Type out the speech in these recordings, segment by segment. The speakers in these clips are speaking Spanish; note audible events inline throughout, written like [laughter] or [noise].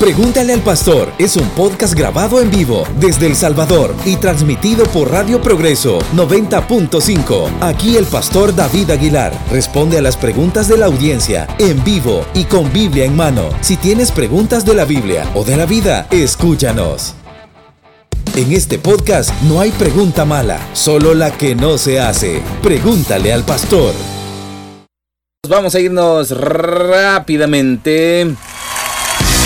Pregúntale al Pastor es un podcast grabado en vivo desde El Salvador y transmitido por Radio Progreso 90.5. Aquí el Pastor David Aguilar responde a las preguntas de la audiencia en vivo y con Biblia en mano. Si tienes preguntas de la Biblia o de la vida, escúchanos. En este podcast no hay pregunta mala, solo la que no se hace. Pregúntale al pastor. Vamos a irnos rápidamente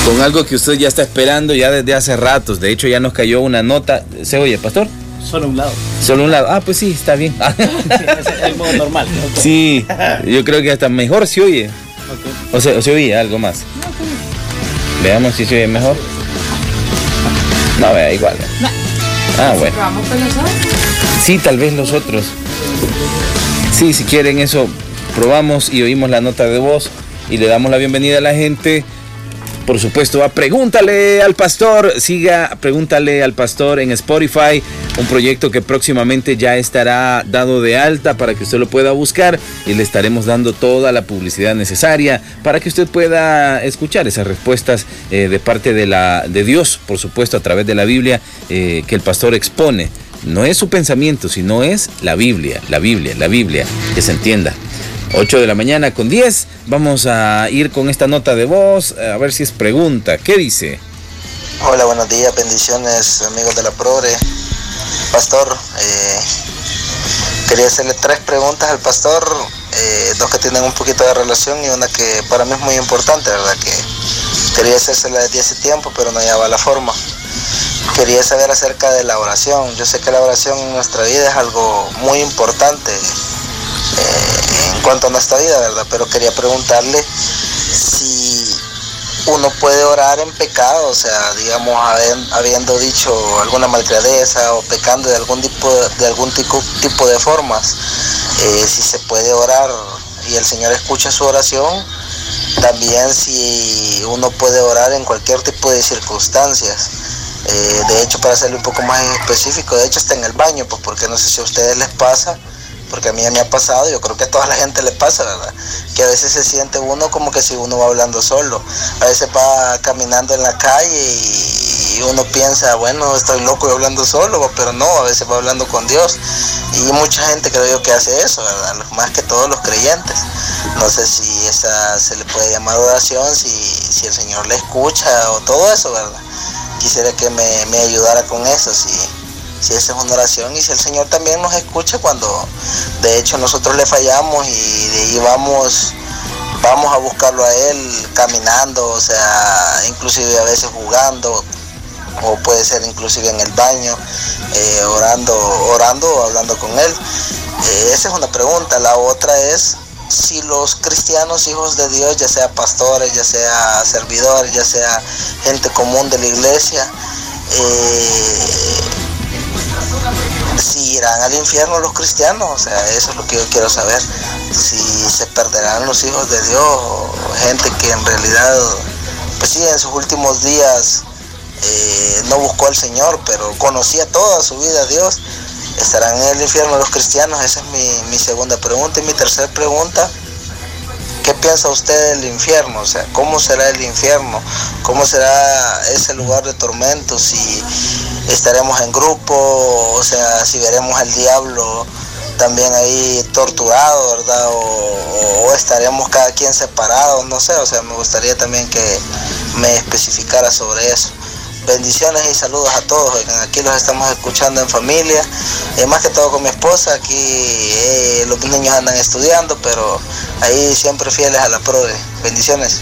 con algo que usted ya está esperando ya desde hace ratos. De hecho, ya nos cayó una nota. ¿Se oye, pastor? Solo un lado. Solo un lado. Ah, pues sí, está bien. [laughs] es el modo normal. Sí, yo creo que hasta mejor se oye. O, se, o se oye algo más. Veamos si se oye mejor. No, vea, igual. Ah, bueno. Sí, tal vez los otros. Sí, si quieren eso, probamos y oímos la nota de voz y le damos la bienvenida a la gente por supuesto, Pregúntale al Pastor. Siga Pregúntale al Pastor en Spotify, un proyecto que próximamente ya estará dado de alta para que usted lo pueda buscar y le estaremos dando toda la publicidad necesaria para que usted pueda escuchar esas respuestas eh, de parte de, la, de Dios, por supuesto, a través de la Biblia eh, que el pastor expone. No es su pensamiento, sino es la Biblia, la Biblia, la Biblia, que se entienda. 8 de la mañana con 10. Vamos a ir con esta nota de voz, a ver si es pregunta. ¿Qué dice? Hola, buenos días, bendiciones amigos de la Progre. Pastor, eh, quería hacerle tres preguntas al pastor, eh, dos que tienen un poquito de relación y una que para mí es muy importante, ¿verdad? Que quería hacérsela desde hace tiempo, pero no llevaba la forma. Quería saber acerca de la oración. Yo sé que la oración en nuestra vida es algo muy importante. Eh, cuanto a nuestra vida, ¿verdad? Pero quería preguntarle si uno puede orar en pecado, o sea, digamos, habiendo dicho alguna malcriadeza o pecando de algún tipo de, algún tipo, tipo de formas, eh, si se puede orar y el Señor escucha su oración, también si uno puede orar en cualquier tipo de circunstancias. Eh, de hecho, para hacerlo un poco más específico, de hecho está en el baño, pues porque no sé si a ustedes les pasa, porque a mí me ha pasado, yo creo que a toda la gente le pasa, ¿verdad? Que a veces se siente uno como que si uno va hablando solo, a veces va caminando en la calle y uno piensa, bueno, estoy loco y hablando solo, pero no, a veces va hablando con Dios. Y mucha gente creo yo que hace eso, ¿verdad? Más que todos los creyentes. No sé si esa se le puede llamar oración, si, si el Señor le escucha o todo eso, ¿verdad? Quisiera que me, me ayudara con eso, si si esa es una oración y si el Señor también nos escucha cuando de hecho nosotros le fallamos y de vamos vamos a buscarlo a él caminando, o sea, inclusive a veces jugando o puede ser inclusive en el baño, eh, orando, orando o hablando con él. Eh, esa es una pregunta. La otra es si los cristianos hijos de Dios, ya sea pastores, ya sea servidores, ya sea gente común de la iglesia, eh, si irán al infierno los cristianos, o sea, eso es lo que yo quiero saber. Si se perderán los hijos de Dios, gente que en realidad, pues sí, en sus últimos días eh, no buscó al Señor, pero conocía toda su vida a Dios, estarán en el infierno los cristianos. Esa es mi, mi segunda pregunta. Y mi tercera pregunta ¿Qué piensa usted del infierno? O sea, ¿cómo será el infierno? ¿Cómo será ese lugar de tormento? Si estaremos en grupo, o sea, si veremos al diablo también ahí torturado, ¿verdad? O, estaremos cada quien separados, no sé, o sea, me gustaría también que me especificara sobre eso. Bendiciones y saludos a todos. Aquí los estamos escuchando en familia. Eh, más que todo con mi esposa. Aquí eh, los niños andan estudiando, pero ahí siempre fieles a la PRODE. Bendiciones.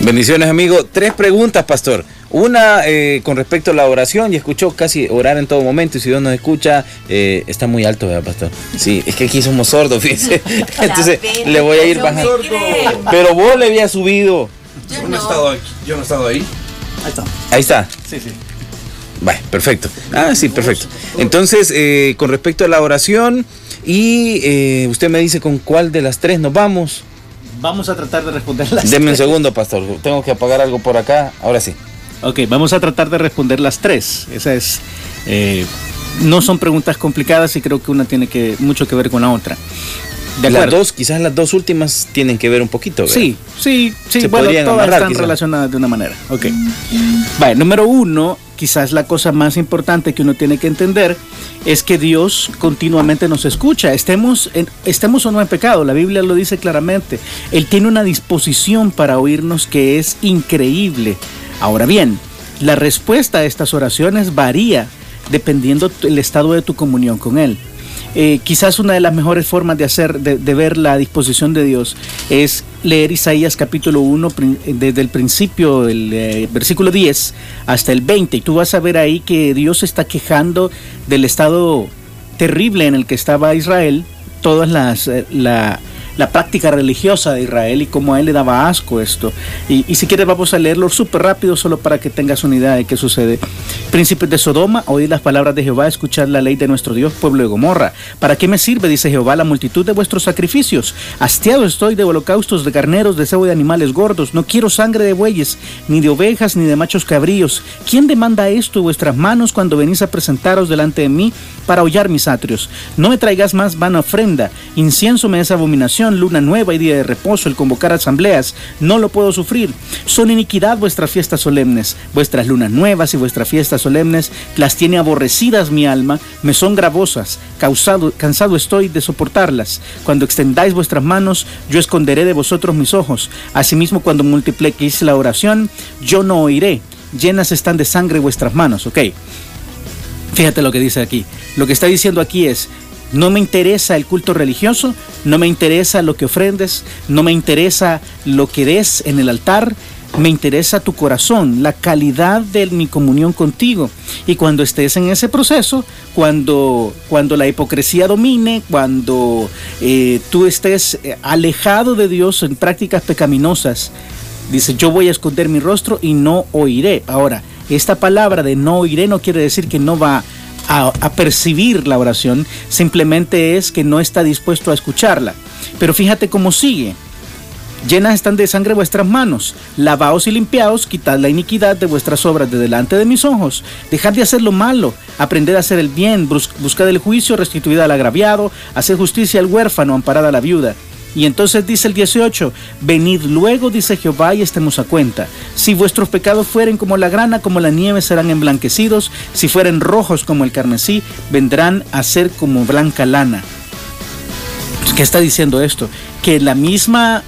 Bendiciones, amigo. Tres preguntas, pastor. Una eh, con respecto a la oración, y escuchó casi orar en todo momento, y si Dios nos escucha, está muy alto, ¿verdad, pastor? Sí, es que aquí somos sordos, fíjese. [laughs] Entonces le voy a ir bajando. Pero vos le había subido. Yo no, he estado, yo no he estado ahí. Ahí está. Ahí está. Sí, sí. Vale, perfecto. Ah, sí, perfecto. Entonces, eh, con respecto a la oración, y eh, usted me dice con cuál de las tres nos vamos. Vamos a tratar de responder las Deme un segundo, pastor. Tengo que apagar algo por acá. Ahora sí. Ok, vamos a tratar de responder las tres. Esa es. Eh, no son preguntas complicadas y creo que una tiene que, mucho que ver con la otra. De las dos, quizás las dos últimas tienen que ver un poquito. Sí, sí, sí. bueno, todas están relacionadas de una manera. Ok. Vale, número uno, quizás la cosa más importante que uno tiene que entender es que Dios continuamente nos escucha, estemos, estemos o no en pecado, la Biblia lo dice claramente, Él tiene una disposición para oírnos que es increíble. Ahora bien, la respuesta a estas oraciones varía dependiendo del estado de tu comunión con Él. Eh, quizás una de las mejores formas de hacer, de, ver la disposición de Dios es leer Isaías capítulo 1 desde el principio del eh, versículo 10 hasta el 20 y tú vas a ver ahí que Dios está quejando del estado terrible en el que estaba Israel, todas las eh, la, la práctica religiosa de Israel y cómo a él le daba asco esto. Y, si quieres vamos a leerlo súper rápido solo para que tengas una idea de qué sucede. Príncipes de Sodoma, oíd las palabras de Jehová, escuchad la ley de nuestro Dios, pueblo de Gomorra. ¿Para qué me sirve, dice Jehová, la multitud de vuestros sacrificios? Hastiado estoy de holocaustos, de carneros, de cebo de animales gordos. No quiero sangre de bueyes, ni de ovejas, ni de machos cabríos. ¿Quién demanda esto vuestras manos cuando venís a presentaros delante de mí para hollar mis atrios? No me traigas más vana ofrenda. Incienso me es abominación luna nueva y día de reposo, el convocar asambleas, no lo puedo sufrir. Son iniquidad vuestras fiestas solemnes, vuestras lunas nuevas y vuestras fiestas solemnes, las tiene aborrecidas mi alma, me son gravosas, causado, cansado estoy de soportarlas. Cuando extendáis vuestras manos, yo esconderé de vosotros mis ojos. Asimismo, cuando multipliquéis la oración, yo no oiré. Llenas están de sangre vuestras manos, ¿ok? Fíjate lo que dice aquí. Lo que está diciendo aquí es, no me interesa el culto religioso, no me interesa lo que ofrendes, no me interesa lo que des en el altar, me interesa tu corazón, la calidad de mi comunión contigo. Y cuando estés en ese proceso, cuando, cuando la hipocresía domine, cuando eh, tú estés eh, alejado de Dios en prácticas pecaminosas, dice, yo voy a esconder mi rostro y no oiré. Ahora, esta palabra de no oiré no quiere decir que no va a, percibir la oración, simplemente es que no está dispuesto a escucharla. Pero fíjate cómo sigue. Llenas están de sangre vuestras manos, lavaos y limpiaos, quitad la iniquidad de vuestras obras de delante de mis ojos, dejad de hacer lo malo, aprended a hacer el bien, buscad el juicio, restituid al agraviado, haced justicia al huérfano, amparad a la viuda. Y entonces dice el 18, venid luego, dice Jehová, y estemos a cuenta. Si vuestros pecados fueren como la grana, como la nieve, serán emblanquecidos. Si fueren rojos como el carmesí, vendrán a ser como blanca lana. ¿Qué está diciendo esto? Que la misma,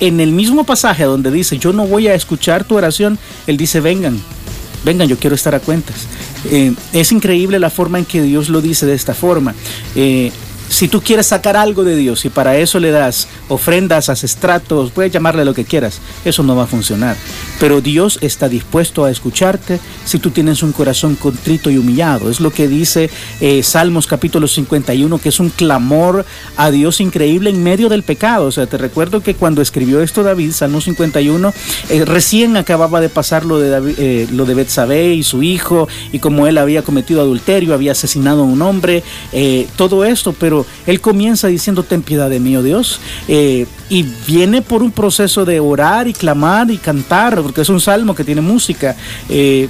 en el mismo pasaje donde dice, yo no voy a escuchar tu oración, él dice, vengan, vengan, yo quiero estar a cuentas. Eh, es increíble la forma en que Dios lo dice de esta forma. Eh, si tú quieres sacar algo de Dios y para eso le das ofrendas, estratos, puedes llamarle lo que quieras, eso no va a funcionar. Pero Dios está dispuesto a escucharte si tú tienes un corazón contrito y humillado. Es lo que dice eh, Salmos capítulo 51, que es un clamor a Dios increíble en medio del pecado. O sea, te recuerdo que cuando escribió esto David, Salmos 51, eh, recién acababa de pasar lo de, David, eh, lo de Betsabé y su hijo, y como él había cometido adulterio, había asesinado a un hombre, todo esto, pero él comienza diciendo, ten piedad de mí, oh Dios, eh, y viene por un proceso de orar y clamar y cantar, porque es un salmo que tiene música, eh,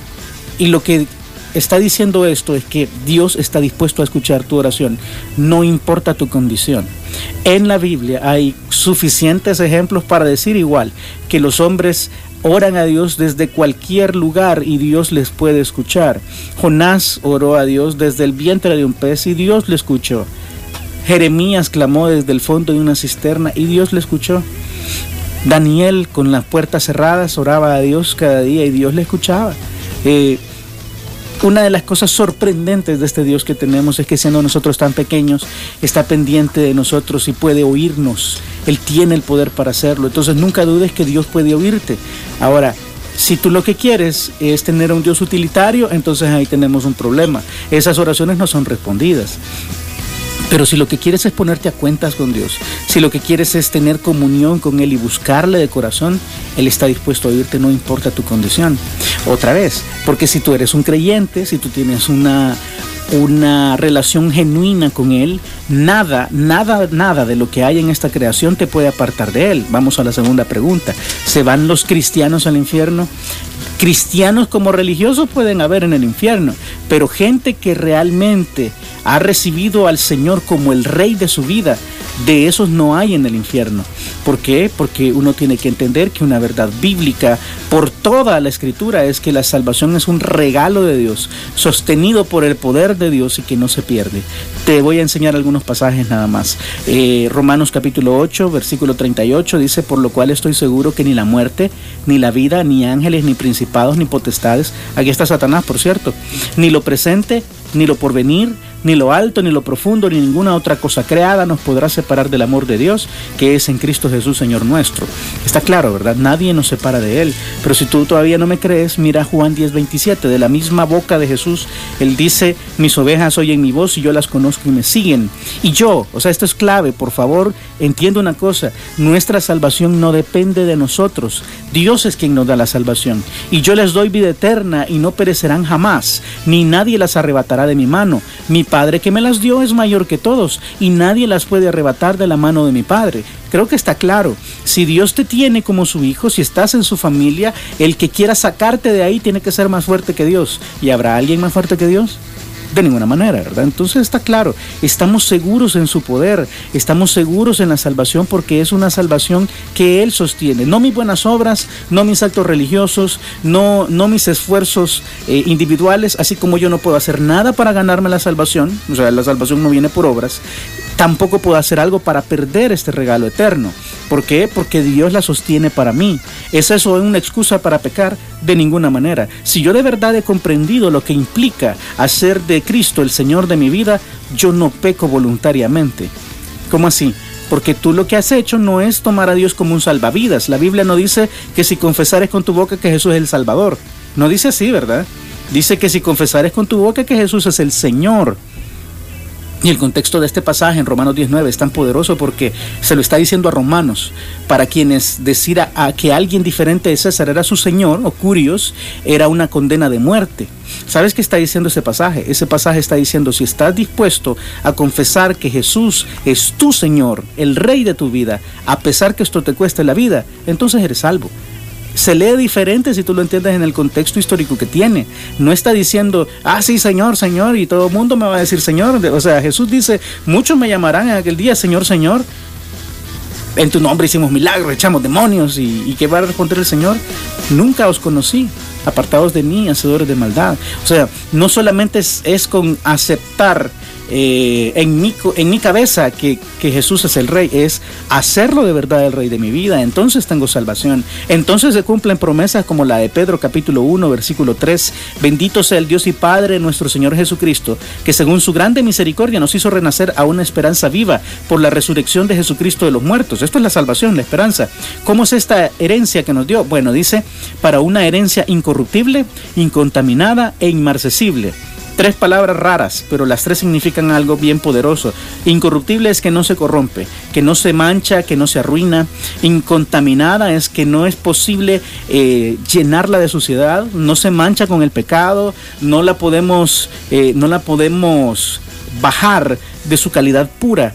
y lo que está diciendo esto es que Dios está dispuesto a escuchar tu oración, no importa tu condición. En la Biblia hay suficientes ejemplos para decir igual que los hombres oran a Dios desde cualquier lugar y Dios les puede escuchar. Jonás oró a Dios desde el vientre de un pez y Dios le escuchó. Jeremías clamó desde el fondo de una cisterna y Dios le escuchó. Daniel con las puertas cerradas oraba a Dios cada día y Dios le escuchaba. Eh, una de las cosas sorprendentes de este Dios que tenemos es que siendo nosotros tan pequeños, está pendiente de nosotros y puede oírnos. Él tiene el poder para hacerlo. Entonces nunca dudes que Dios puede oírte. Ahora, si tú lo que quieres es tener a un Dios utilitario, entonces ahí tenemos un problema. Esas oraciones no son respondidas. Pero si lo que quieres es ponerte a cuentas con Dios, si lo que quieres es tener comunión con Él y buscarle de corazón, Él está dispuesto a oírte, no importa tu condición. Otra vez, porque si tú eres un creyente, si tú tienes una, una relación genuina con Él, nada, nada, nada de lo que hay en esta creación te puede apartar de Él. Vamos a la segunda pregunta. ¿Se van los cristianos al infierno? Cristianos como religiosos pueden haber en el infierno, pero gente que realmente ha recibido al Señor como el rey de su vida, De esos no hay en el infierno. ¿Por qué? Porque uno tiene que entender que una verdad bíblica por toda la escritura es que la salvación es un regalo de Dios, sostenido por el poder de Dios y que no se pierde. Te voy a enseñar algunos pasajes nada más. Eh, Romanos capítulo 8, versículo 38 dice, por lo cual estoy seguro que ni la muerte, ni la vida, ni ángeles, ni principados, ni potestades, aquí está Satanás, por cierto, ni lo presente, ni lo porvenir, ni lo alto, ni lo profundo, ni ninguna otra cosa creada nos podrá separar del amor de Dios que es en Cristo Jesús, Señor nuestro. Está claro, ¿verdad? Nadie nos separa de Él. Pero si tú todavía no me crees, mira Juan 10, 27. De la misma boca de Jesús, Él dice, mis ovejas oyen mi voz y yo las conozco y me siguen. Y yo, o sea, esto es clave, por favor, entiendo una cosa. Nuestra salvación no depende de nosotros. Dios es quien nos da la salvación. Y yo les doy vida eterna y no perecerán jamás, ni nadie las arrebatará de mi mano. Mi Padre que me las dio es mayor que todos y nadie las puede arrebatar de la mano de mi Padre. Creo que está claro. Si Dios te tiene como su hijo, si estás en su familia, el que quiera sacarte de ahí tiene que ser más fuerte que Dios. ¿Y habrá alguien más fuerte que Dios? De ninguna manera, ¿verdad? Entonces está claro, estamos seguros en su poder, estamos seguros en la salvación porque es una salvación que Él sostiene. No mis buenas obras, no mis actos religiosos, no, no mis esfuerzos eh, individuales, así como yo no puedo hacer nada para ganarme la salvación, o sea, la salvación no viene por obras, tampoco puedo hacer algo para perder este regalo eterno. ¿Por qué? Porque Dios la sostiene para mí. ¿Es eso una excusa para pecar? De ninguna manera. Si yo de verdad he comprendido lo que implica hacer de Cristo el Señor de mi vida, yo no peco voluntariamente. ¿Cómo así? Porque tú lo que has hecho no es tomar a Dios como un salvavidas. La Biblia no dice que si confesares con tu boca que Jesús es el Salvador. No dice así, ¿verdad? Dice que si confesares con tu boca que Jesús es el Señor. Y el contexto de este pasaje en Romanos 19 es tan poderoso porque se lo está diciendo a romanos, para quienes decir a, que alguien diferente de César era su señor o curios, era una condena de muerte. ¿Sabes qué está diciendo ese pasaje? Ese pasaje está diciendo, si estás dispuesto a confesar que Jesús es tu Señor, el Rey de tu vida, a pesar que esto te cueste la vida, entonces eres salvo se lee diferente si tú lo entiendes en el contexto histórico que tiene. No está diciendo, ah, sí, Señor, Señor, y todo el mundo me va a decir Señor. O sea, Jesús dice, muchos me llamarán en aquel día, Señor, Señor. En tu nombre hicimos milagros, echamos demonios. ¿Y, y qué va a responder el Señor? Nunca os conocí, apartados de mí, hacedores de maldad. O sea, no solamente es, con aceptar eh, en, mi, en mi cabeza que, Jesús es el rey, es hacerlo de verdad el rey de mi vida, entonces tengo salvación. Entonces se cumplen promesas como la de Pedro capítulo 1 versículo 3, bendito sea el Dios y Padre nuestro Señor Jesucristo, que según su grande misericordia nos hizo renacer a una esperanza viva por la resurrección de Jesucristo de los muertos. Esto es la salvación, la esperanza. ¿Cómo es esta herencia que nos dio? Bueno, dice, para una herencia incorruptible, incontaminada e inmarcesible Tres palabras raras, pero las tres significan algo bien poderoso. Incorruptible es que no se corrompe, que no se mancha, que no se arruina. Incontaminada es que no es posible eh, llenarla de suciedad, no se mancha con el pecado, no la podemos, eh, no la podemos bajar de su calidad pura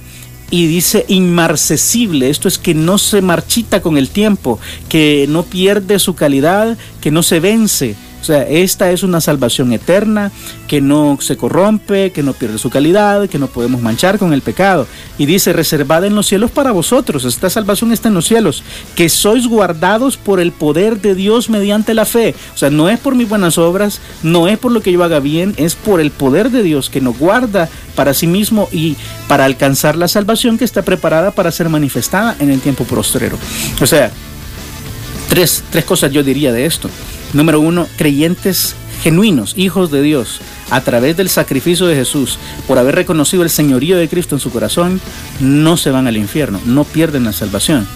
y dice inmarcesible, esto es que no se marchita con el tiempo, que no pierde su calidad, que no se vence. O sea, esta es una salvación eterna que no se corrompe, que no pierde su calidad, que no podemos manchar con el pecado. Y dice, reservada en los cielos para vosotros. Esta salvación está en los cielos, que sois guardados por el poder de Dios mediante la fe. O sea, no es por mis buenas obras, no es por lo que yo haga bien, es por el poder de Dios que nos guarda para sí mismo y para alcanzar la salvación que está preparada para ser manifestada en el tiempo postrero. O sea, tres, tres cosas yo diría de esto. Número uno, creyentes genuinos, hijos de Dios, a través del sacrificio de Jesús, por haber reconocido el señorío de Cristo en su corazón, no se van al infierno, no pierden la salvación.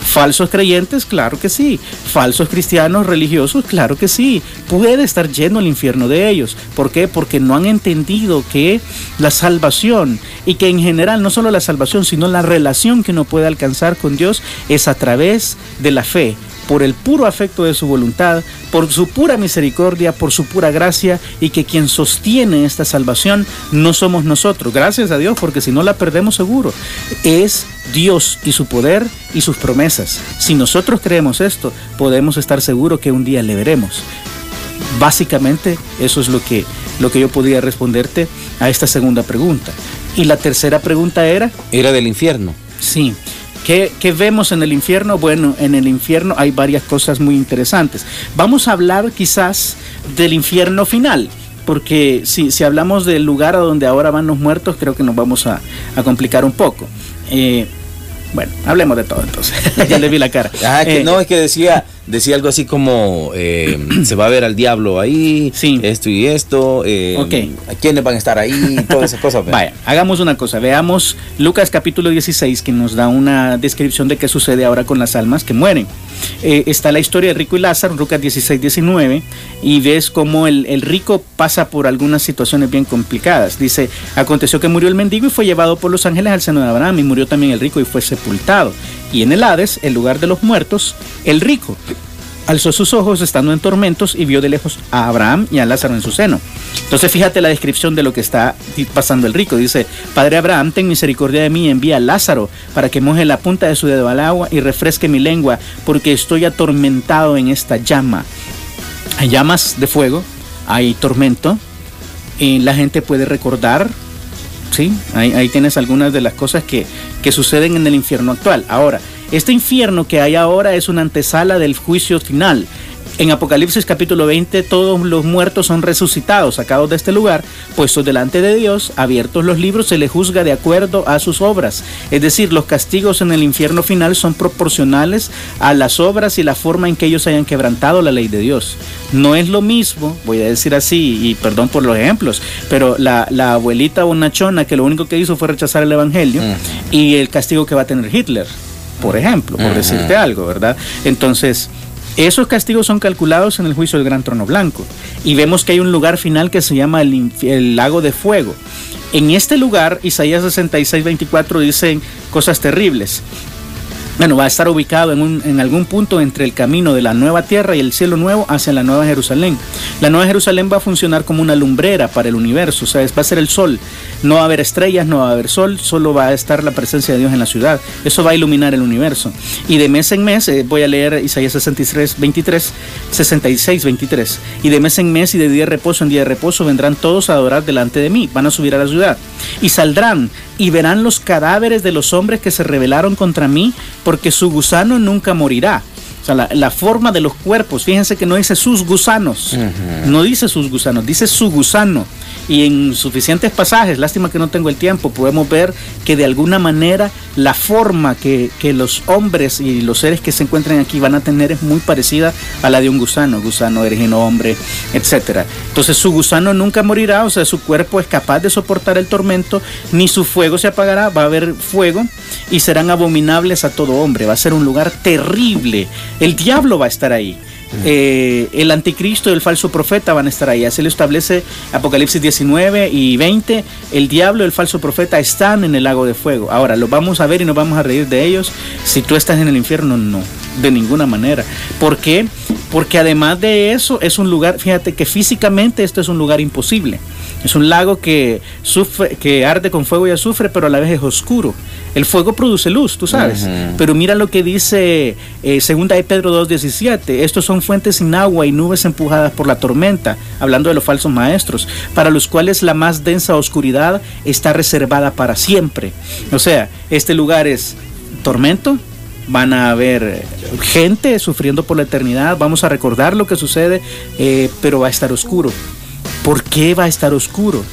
Falsos creyentes, claro que sí. Falsos cristianos religiosos, claro que sí. Puede estar lleno el infierno de ellos. ¿Por qué? Porque no han entendido que la salvación y que en general no solo la salvación, sino la relación que uno puede alcanzar con Dios es a través de la fe por el puro afecto de su voluntad, por su pura misericordia, por su pura gracia, y que quien sostiene esta salvación no somos nosotros, gracias a Dios, porque si no la perdemos seguro, es Dios y su poder y sus promesas. Si nosotros creemos esto, podemos estar seguros que un día le veremos. Básicamente eso es lo que, lo que yo podría responderte a esta segunda pregunta. Y la tercera pregunta era... Era del infierno. Sí. ¿Qué, vemos en el infierno? Bueno, en el infierno hay varias cosas muy interesantes. Vamos a hablar quizás del infierno final, porque si, si hablamos del lugar a donde ahora van los muertos, creo que nos vamos a, complicar un poco. Eh, bueno, hablemos de todo entonces. [laughs] ya le vi la cara. Ah, que eh, no, es que decía decía algo así como eh, [clears throat] se va a ver al diablo ahí, esto y esto, eh, a quiénes van a estar ahí, todas esas cosas. Vaya, hagamos una cosa, veamos Lucas capítulo 16 que nos da una descripción de qué sucede ahora con las almas que mueren. Eh, está la historia de Rico y Lázaro, Lucas 16, 19, y ves cómo el, el, rico pasa por algunas situaciones bien complicadas. Dice, aconteció que murió el mendigo y fue llevado por los ángeles al seno de Abraham, y murió también el rico y fue sepultado. Y en el Hades, el lugar de los muertos, el rico alzó sus ojos estando en tormentos y vio de lejos a Abraham y a Lázaro en su seno. Entonces fíjate la descripción de lo que está pasando el rico. Dice, Padre Abraham, ten misericordia de mí envía a Lázaro para que moje la punta de su dedo al agua y refresque mi lengua, porque estoy atormentado en esta llama. Hay llamas de fuego, hay tormento, y la gente puede recordar Sí, ahí, tienes algunas de las cosas que, que, suceden en el infierno actual. Ahora, este infierno que hay ahora es una antesala del juicio final. En Apocalipsis capítulo 20 todos los muertos son resucitados, sacados de este lugar, puestos delante de Dios, abiertos los libros, se les juzga de acuerdo a sus obras. Es decir, los castigos en el infierno final son proporcionales a las obras y la forma en que ellos hayan quebrantado la ley de Dios. No es lo mismo, voy a decir así, y perdón por los ejemplos, pero la, abuelita bonachona que lo único que hizo fue rechazar el Evangelio y el castigo que va a tener Hitler por ejemplo, por decirte algo, ¿verdad? Entonces, esos castigos son calculados en el juicio del Gran Trono Blanco. Y vemos que hay un lugar final que se llama el, lago de fuego. En este lugar, Isaías 66, 24 dicen cosas terribles bueno, va a estar ubicado en, algún punto entre el camino de la nueva tierra y el cielo nuevo hacia la nueva Jerusalén. La nueva Jerusalén va a funcionar como una lumbrera para el universo, o sea, va a ser el sol. No va a haber estrellas, no va a haber sol, solo va a estar la presencia de Dios en la ciudad. Eso va a iluminar el universo. Y de mes en mes, eh, voy a leer Isaías 63, 23, 66, 23. Y de mes en mes y de día de reposo en día de reposo vendrán todos a adorar delante de mí, van a subir a la ciudad. Y saldrán y verán los cadáveres de los hombres que se rebelaron contra mí porque su gusano nunca morirá. O sea, la, forma de los cuerpos, fíjense que no dice sus gusanos, no dice sus gusanos, dice su gusano y en suficientes pasajes, lástima que no tengo el tiempo, podemos ver que de alguna manera la forma que, los hombres y los seres que se encuentran aquí van a tener es muy parecida a la de un gusano, gusano, erigeno, hombre, etc. Entonces su gusano nunca morirá, o sea, su cuerpo es capaz de soportar el tormento, ni su fuego se apagará, va a haber fuego y serán abominables a todo hombre, va a ser un lugar terrible, el diablo va a estar ahí. Eh, el anticristo y el falso profeta van a estar ahí. Así lo establece Apocalipsis 19 y 20. El diablo y el falso profeta están en el lago de fuego. Ahora, los vamos a ver y nos vamos a reír de ellos. Si tú estás en el infierno, no, de ninguna manera. ¿Por qué? Porque además de eso, es un lugar, fíjate que físicamente esto es un lugar imposible. Es un lago que, sufre, que arde con fuego y azufre, pero a la vez es oscuro. El fuego produce luz, tú sabes. Pero mira lo que dice eh, segunda de Pedro 2.17. Estos son fuentes sin agua y nubes empujadas por la tormenta, hablando de los falsos maestros, para los cuales la más densa oscuridad está reservada para siempre. O sea, este lugar es tormento, van a haber gente sufriendo por la eternidad, vamos a recordar lo que sucede, eh, pero va a estar oscuro. ¿Por qué va a estar oscuro?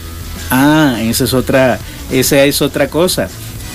Ah, esa es otra, esa es otra cosa.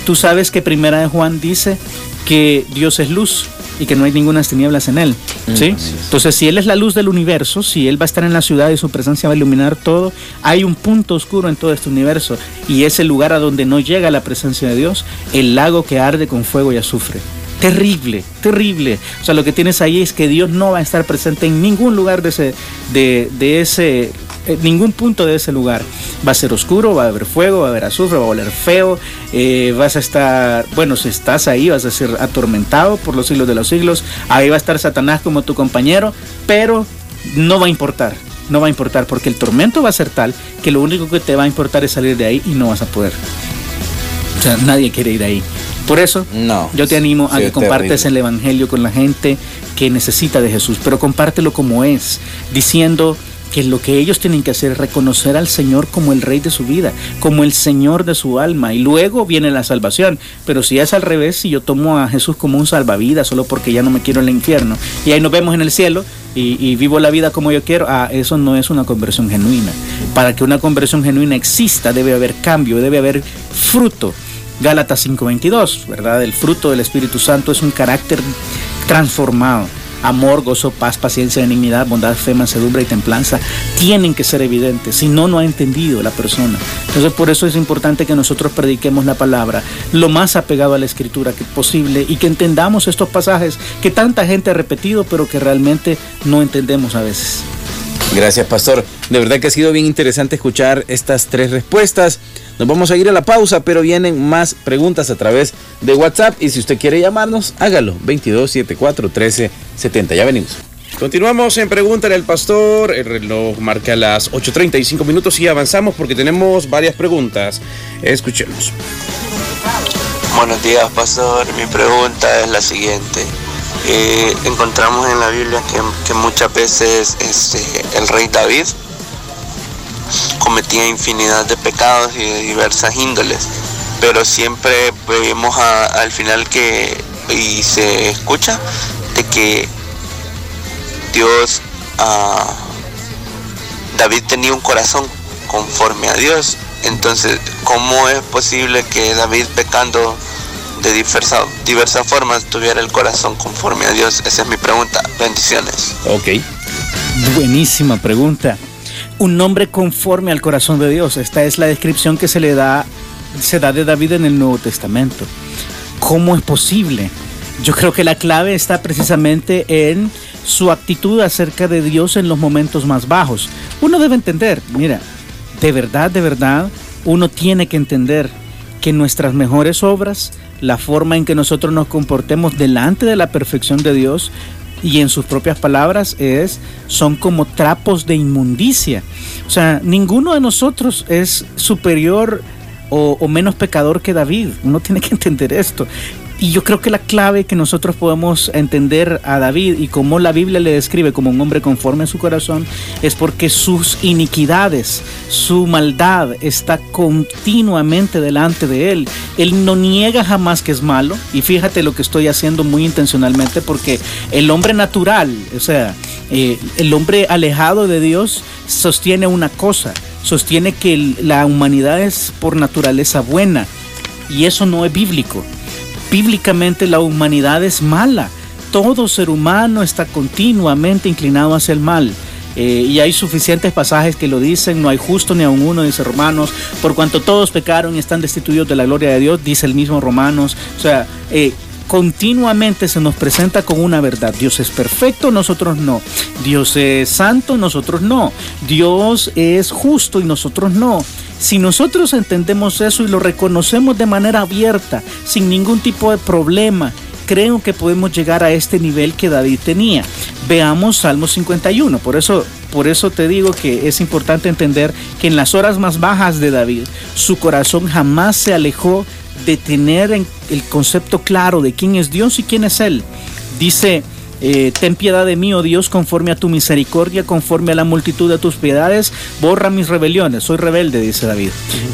Tú sabes que Primera de Juan dice que Dios es luz y que no hay ninguna tinieblas en él. Mm, ¿sí? Entonces, si Él es la luz del universo, si Él va a estar en la ciudad y su presencia va a iluminar todo, hay un punto oscuro en todo este universo y es el lugar a donde no llega la presencia de Dios, el lago que arde con fuego y azufre. Terrible, terrible. O sea, lo que tienes ahí es que Dios no va a estar presente en ningún lugar de ese, de, de ese ningún punto de ese lugar. Va a ser oscuro, va a haber fuego, va a haber azufre, va a oler feo, eh, vas a estar, bueno, si estás ahí vas a ser atormentado por los siglos de los siglos, ahí va a estar Satanás como tu compañero, pero no va a importar, no va a importar, porque el tormento va a ser tal que lo único que te va a importar es salir de ahí y no vas a poder. O sea, nadie quiere ir ahí. Por eso, no, yo te animo a que compartes el Evangelio con la gente que necesita de Jesús, pero compártelo como es, diciendo, que lo que ellos tienen que hacer es reconocer al Señor como el rey de su vida, como el Señor de su alma, y luego viene la salvación. Pero si es al revés, si yo tomo a Jesús como un salvavidas solo porque ya no me quiero en el infierno, y ahí nos vemos en el cielo y, vivo la vida como yo quiero, ah, eso no es una conversión genuina. Para que una conversión genuina exista debe haber cambio, debe haber fruto. Gálatas 5:22, ¿verdad? El fruto del Espíritu Santo es un carácter transformado amor, gozo, paz, paciencia, benignidad, bondad, fe, mansedumbre y templanza tienen que ser evidentes, si no, no ha entendido la persona. Entonces por eso es importante que nosotros prediquemos la palabra lo más apegado a la escritura que posible y que entendamos estos pasajes que tanta gente ha repetido pero que realmente no entendemos a veces. Gracias, pastor. De verdad que ha sido bien interesante escuchar estas tres respuestas. Nos vamos a ir a la pausa, pero vienen más preguntas a través de WhatsApp y si usted quiere llamarnos, hágalo. 2274 1370. Ya venimos. Continuamos en Pregúntale al Pastor. El reloj marca las 8.35 minutos y avanzamos porque tenemos varias preguntas. Escuchemos. Buenos días, Pastor. Mi pregunta es la siguiente. Eh, encontramos en la Biblia que, muchas veces este, el rey David cometía infinidad de pecados y de diversas índoles, pero siempre vemos al final que, y se escucha, de que Dios, ah, David tenía un corazón conforme a Dios, entonces, ¿cómo es posible que David pecando de diversas diversa formas tuviera el corazón conforme a Dios? Esa es mi pregunta. Bendiciones. Ok. Buenísima pregunta. Un nombre conforme al corazón de Dios. Esta es la descripción que se le da, se da de David en el Nuevo Testamento. ¿Cómo es posible? Yo creo que la clave está precisamente en su actitud acerca de Dios en los momentos más bajos. Uno debe entender, mira, de verdad, de verdad, uno tiene que entender que nuestras mejores obras la forma en que nosotros nos comportemos delante de la perfección de Dios y en sus propias palabras es son como trapos de inmundicia. O sea, ninguno de nosotros es superior o, o, menos pecador que David. Uno tiene que [laughs] entender esto. Y yo creo que la clave que nosotros podemos entender a David y cómo la Biblia le describe como un hombre conforme a su corazón es porque sus iniquidades, su maldad está continuamente delante de él. Él no niega jamás que es malo y fíjate lo que estoy haciendo muy intencionalmente porque el hombre natural, o sea, eh, el hombre alejado de Dios sostiene una cosa, sostiene que la humanidad es por naturaleza buena y eso no es bíblico. Bíblicamente la humanidad es mala. Todo ser humano está continuamente inclinado hacia el mal. Eh, y hay suficientes pasajes que lo dicen, no hay justo ni aun uno, dice Romanos, por cuanto todos pecaron y están destituidos de la gloria de Dios, dice el mismo Romanos. O sea, eh, continuamente se nos presenta con una verdad. Dios es perfecto, nosotros no. Dios es santo, nosotros no. Dios es justo y nosotros no. Si nosotros entendemos eso y lo reconocemos de manera abierta, sin ningún tipo de problema, creo que podemos llegar a este nivel que David tenía. Veamos Salmo 51. Por eso, por eso te digo que es importante entender que en las horas más bajas de David, su corazón jamás se alejó de tener el concepto claro de quién es Dios y quién es Él. Dice eh, ten piedad de mí, oh Dios, conforme a tu misericordia, conforme a la multitud de tus piedades, borra mis rebeliones. Soy rebelde, dice David.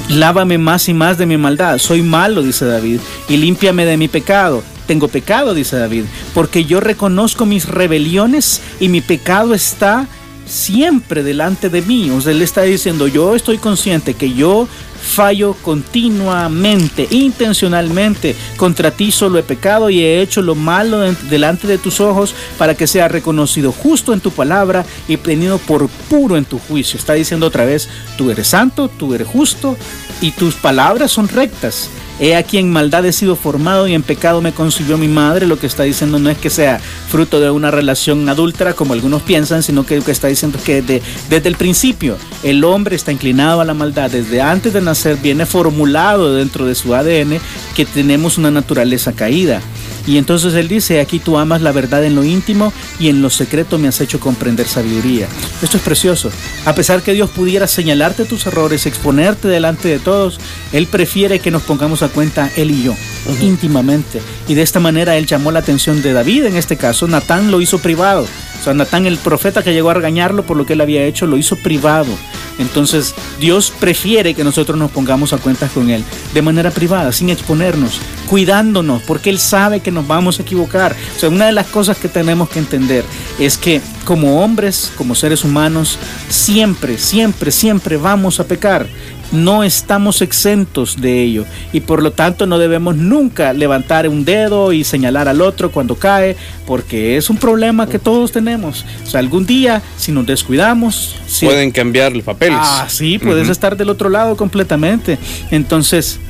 Lávame más y más de mi maldad. Soy malo, dice David, y límpiame de mi pecado. Tengo pecado, dice David, porque yo reconozco mis rebeliones y mi pecado está siempre delante de mí. O sea, él está diciendo, yo estoy consciente que yo fallo continuamente, intencionalmente. Contra ti solo he pecado y he hecho lo malo delante de tus ojos para que sea reconocido justo en tu palabra y tenido por puro en tu juicio. Está diciendo otra vez, tú eres santo, tú eres justo y tus palabras son rectas. He aquí en maldad he sido formado y en pecado me concibió mi madre. Lo que está diciendo no es que sea fruto de una relación adúltera como algunos piensan, sino que lo que está diciendo es que desde el principio el hombre está inclinado a la maldad. Desde antes de nacer viene formulado dentro de su ADN que tenemos una naturaleza caída. Y entonces él dice, aquí tú amas la verdad en lo íntimo y en lo secreto me has hecho comprender sabiduría. Esto es precioso. A pesar que Dios pudiera señalarte tus errores, exponerte delante de todos, Él prefiere que nos pongamos a cuenta Él y yo, íntimamente. Y de esta manera Él llamó la atención de David, en este caso, Natán lo hizo privado. O sea, Natán, el profeta que llegó a regañarlo por lo que él había hecho, lo hizo privado. Entonces, Dios prefiere que nosotros nos pongamos a cuentas con Él de manera privada, sin exponernos, cuidándonos, porque Él sabe que nos vamos a equivocar. O sea, una de las cosas que tenemos que entender es que como hombres, como seres humanos, siempre, siempre, siempre vamos a pecar no estamos exentos de ello y por lo tanto no debemos nunca levantar un dedo y señalar al otro cuando cae porque es un problema que todos tenemos. O sea, algún día si nos descuidamos... Pueden cambiar los papeles. Ah, sí, puedes estar del otro lado completamente. Entonces,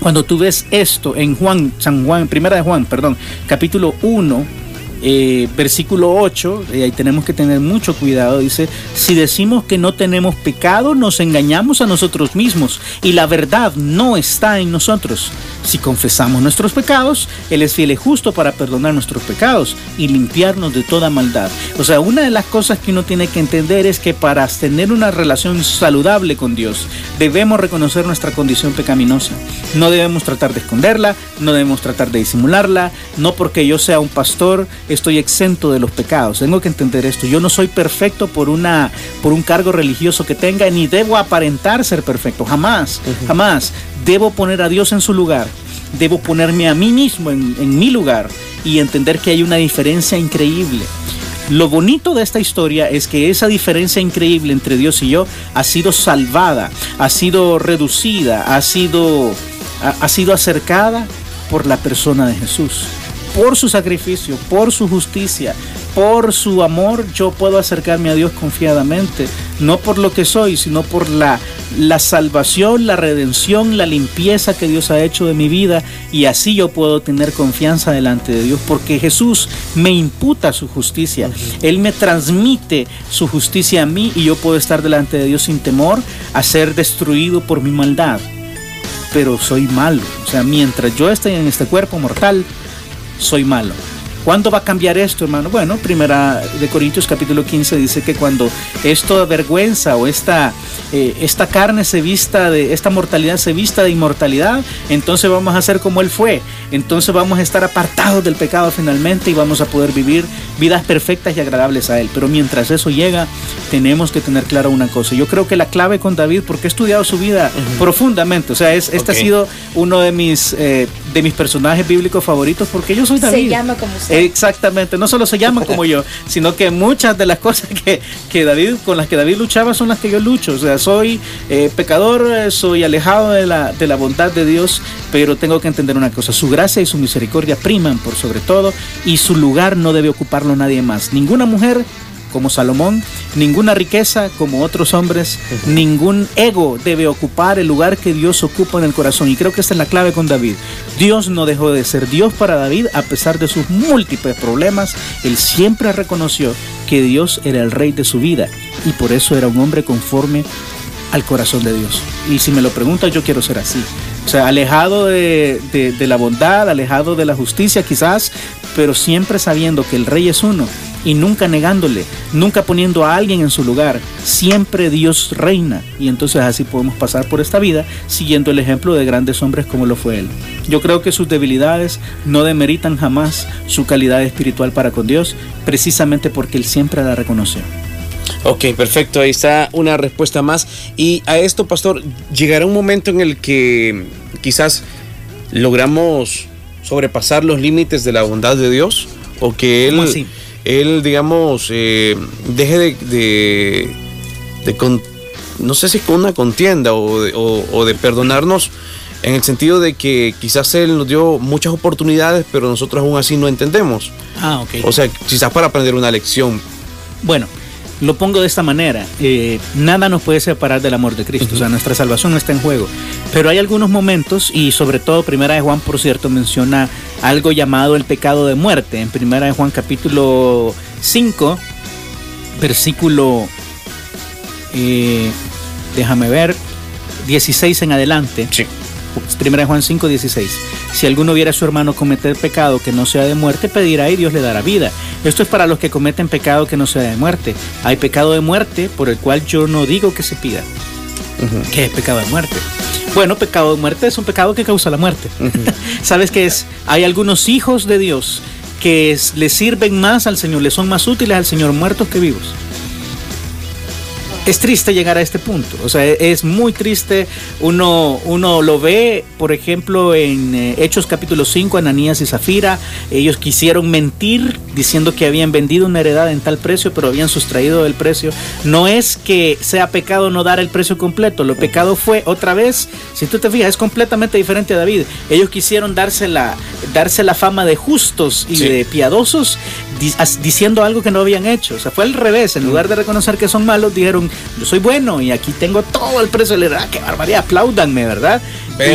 cuando tú ves esto en Juan, San Juan, primera de Juan, perdón, capítulo 1, eh, versículo 8, y ahí tenemos que tener mucho cuidado, dice, si decimos que no tenemos pecado, nos engañamos a nosotros mismos y la verdad no está en nosotros. Si confesamos nuestros pecados, Él es fiel y justo para perdonar nuestros pecados y limpiarnos de toda maldad. O sea, una de las cosas que uno tiene que entender es que para tener una relación saludable con Dios, debemos reconocer nuestra condición pecaminosa. No debemos tratar de esconderla, no debemos tratar de disimularla, no porque yo sea un pastor, estoy exento de los pecados. Tengo que entender esto. Yo no soy perfecto por, una, por un cargo religioso que tenga, ni debo aparentar ser perfecto. Jamás, jamás. Debo poner a Dios en su lugar. Debo ponerme a mí mismo en, en mi lugar y entender que hay una diferencia increíble. Lo bonito de esta historia es que esa diferencia increíble entre Dios y yo ha sido salvada, ha sido reducida, ha sido, ha sido acercada por la persona de Jesús por su sacrificio, por su justicia, por su amor, yo puedo acercarme a Dios confiadamente, no por lo que soy, sino por la, la salvación, la redención, la limpieza que Dios ha hecho de mi vida y así yo puedo tener confianza delante de Dios porque Jesús me imputa su justicia, Él me transmite su justicia a mí y yo puedo estar delante de Dios sin temor a ser destruido por mi maldad. Pero soy malo, o sea, mientras yo esté en este cuerpo mortal, soy malo. ¿Cuándo va a cambiar esto, hermano? Bueno, primera de Corintios capítulo 15 dice que cuando esto vergüenza o esta, eh, esta carne se vista de, esta mortalidad se vista de inmortalidad, entonces vamos a ser como Él fue. Entonces vamos a estar apartados del pecado finalmente y vamos a poder vivir vidas perfectas y agradables a Él. Pero mientras eso llega, tenemos que tener claro una cosa. Yo creo que la clave con David, porque he estudiado su vida profundamente, o sea, es, este ha sido uno de mis, eh, de mis personajes bíblicos favoritos porque yo soy David. Se llama como usted. [laughs] Exactamente, no solo se llama como yo, sino que muchas de las cosas que, que, David, con las que David luchaba son las que yo lucho. O sea, soy eh, pecador, eh, soy alejado de la, de la bondad de Dios, pero tengo que entender una cosa, su gracia y su misericordia priman por sobre todo y su lugar no debe ocuparlo nadie más. Ninguna mujer como Salomón, ninguna riqueza como otros hombres, ningún ego debe ocupar el lugar que Dios ocupa en el corazón. Y creo que esta es la clave con David. Dios no dejó de ser Dios para David a pesar de sus múltiples problemas. Él siempre reconoció que Dios era el rey de su vida y por eso era un hombre conforme al corazón de Dios. Y si me lo preguntas, yo quiero ser así. O sea, alejado de, de, la bondad, alejado de la justicia quizás, pero siempre sabiendo que el rey es uno y nunca negándole, nunca poniendo a alguien en su lugar. Siempre Dios reina y entonces así podemos pasar por esta vida siguiendo el ejemplo de grandes hombres como lo fue él. Yo creo que sus debilidades no demeritan jamás su calidad espiritual para con Dios, precisamente porque él siempre la reconoció. Ok, perfecto, ahí está una respuesta más. Y a esto, pastor, llegará un momento en el que quizás logramos sobrepasar los límites de la bondad de Dios o que Él él, digamos, eh, deje de, de, no sé si con una contienda o de, perdonarnos en el sentido de que quizás Él nos dio muchas oportunidades, pero nosotros aún así no entendemos. Ah, ok. O sea, quizás para aprender una lección. Bueno, lo pongo de esta manera, eh, nada nos puede separar del amor de Cristo, o sea, nuestra salvación no está en juego. Pero hay algunos momentos, y sobre todo Primera de Juan, por cierto, menciona algo llamado el pecado de muerte. En Primera de Juan capítulo 5, versículo, eh, déjame ver, 16 en adelante. Sí. Primera de Juan 5, 16. Si alguno viera a su hermano cometer pecado que no sea de muerte, pedirá y Dios le dará vida. Esto es para los que cometen pecado que no sea de muerte. Hay pecado de muerte por el cual yo no digo que se pida. ¿Qué es pecado de muerte? Bueno, pecado de muerte es un pecado que causa la muerte. [laughs] ¿Sabes qué es? Hay algunos hijos de Dios que le sirven más al Señor, le son más útiles al Señor muertos que vivos es triste llegar a este punto. O sea, es muy triste. Uno, uno lo ve, por ejemplo, en eh, Hechos capítulo 5, Ananías y Zafira. Ellos quisieron mentir diciendo que habían vendido una heredad en tal precio, pero habían sustraído el precio. No es que sea pecado no dar el precio completo. Lo pecado fue, otra vez, si tú te fijas, es completamente diferente a David. Ellos quisieron darse la, darse la fama de justos y de piadosos diciendo algo que no habían hecho. O sea, fue al revés. En lugar de reconocer que son malos, dijeron, yo soy bueno y aquí tengo todo el precio. Le ah, qué barbaridad, apláudanme, ¿verdad?